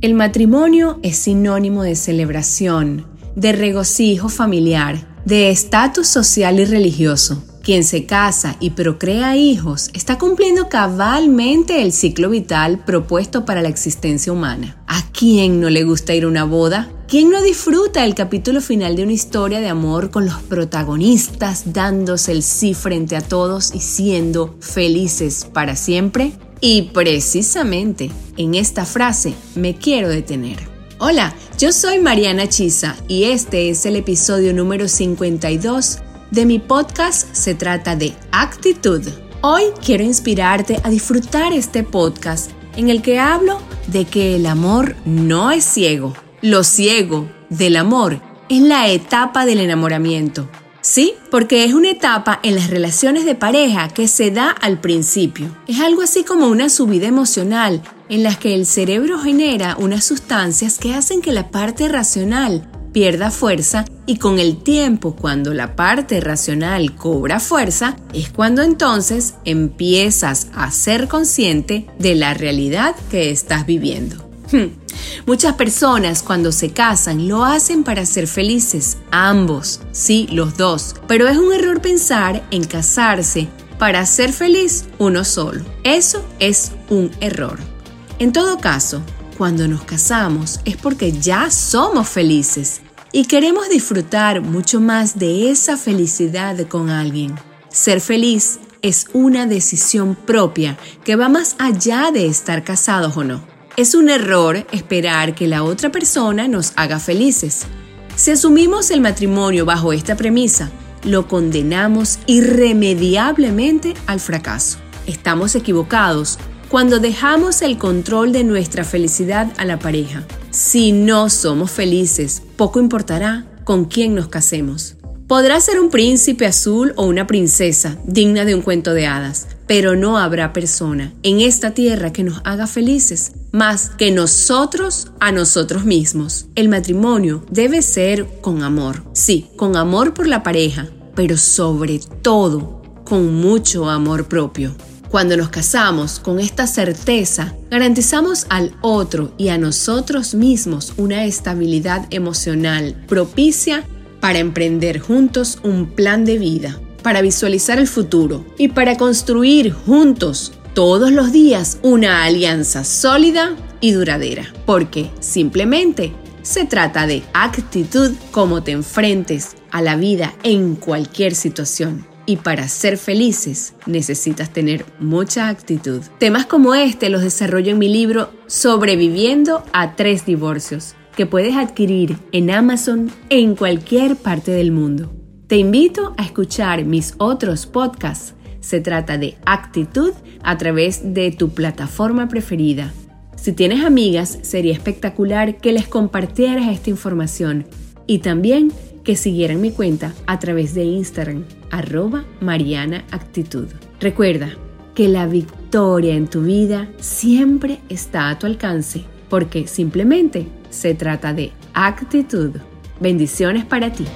El matrimonio es sinónimo de celebración, de regocijo familiar, de estatus social y religioso. Quien se casa y procrea hijos está cumpliendo cabalmente el ciclo vital propuesto para la existencia humana. ¿A quién no le gusta ir a una boda? ¿Quién no disfruta el capítulo final de una historia de amor con los protagonistas dándose el sí frente a todos y siendo felices para siempre? Y precisamente en esta frase me quiero detener. Hola, yo soy Mariana Chisa y este es el episodio número 52 de mi podcast Se trata de actitud. Hoy quiero inspirarte a disfrutar este podcast en el que hablo de que el amor no es ciego. Lo ciego del amor es la etapa del enamoramiento. Sí, porque es una etapa en las relaciones de pareja que se da al principio. Es algo así como una subida emocional en la que el cerebro genera unas sustancias que hacen que la parte racional pierda fuerza y con el tiempo cuando la parte racional cobra fuerza es cuando entonces empiezas a ser consciente de la realidad que estás viviendo. Hmm. Muchas personas cuando se casan lo hacen para ser felices, ambos, sí, los dos, pero es un error pensar en casarse para ser feliz uno solo. Eso es un error. En todo caso, cuando nos casamos es porque ya somos felices y queremos disfrutar mucho más de esa felicidad con alguien. Ser feliz es una decisión propia que va más allá de estar casados o no. Es un error esperar que la otra persona nos haga felices. Si asumimos el matrimonio bajo esta premisa, lo condenamos irremediablemente al fracaso. Estamos equivocados cuando dejamos el control de nuestra felicidad a la pareja. Si no somos felices, poco importará con quién nos casemos. Podrá ser un príncipe azul o una princesa digna de un cuento de hadas, pero no habrá persona en esta tierra que nos haga felices más que nosotros a nosotros mismos. El matrimonio debe ser con amor, sí, con amor por la pareja, pero sobre todo con mucho amor propio. Cuando nos casamos con esta certeza, garantizamos al otro y a nosotros mismos una estabilidad emocional propicia para emprender juntos un plan de vida, para visualizar el futuro y para construir juntos todos los días una alianza sólida y duradera, porque simplemente se trata de actitud como te enfrentes a la vida en cualquier situación. Y para ser felices necesitas tener mucha actitud. Temas como este los desarrollo en mi libro Sobreviviendo a tres divorcios que puedes adquirir en Amazon en cualquier parte del mundo. Te invito a escuchar mis otros podcasts. Se trata de actitud a través de tu plataforma preferida. Si tienes amigas, sería espectacular que les compartieras esta información y también que siguieran mi cuenta a través de Instagram, arroba Mariana Actitud. Recuerda que la victoria en tu vida siempre está a tu alcance, porque simplemente se trata de actitud. Bendiciones para ti.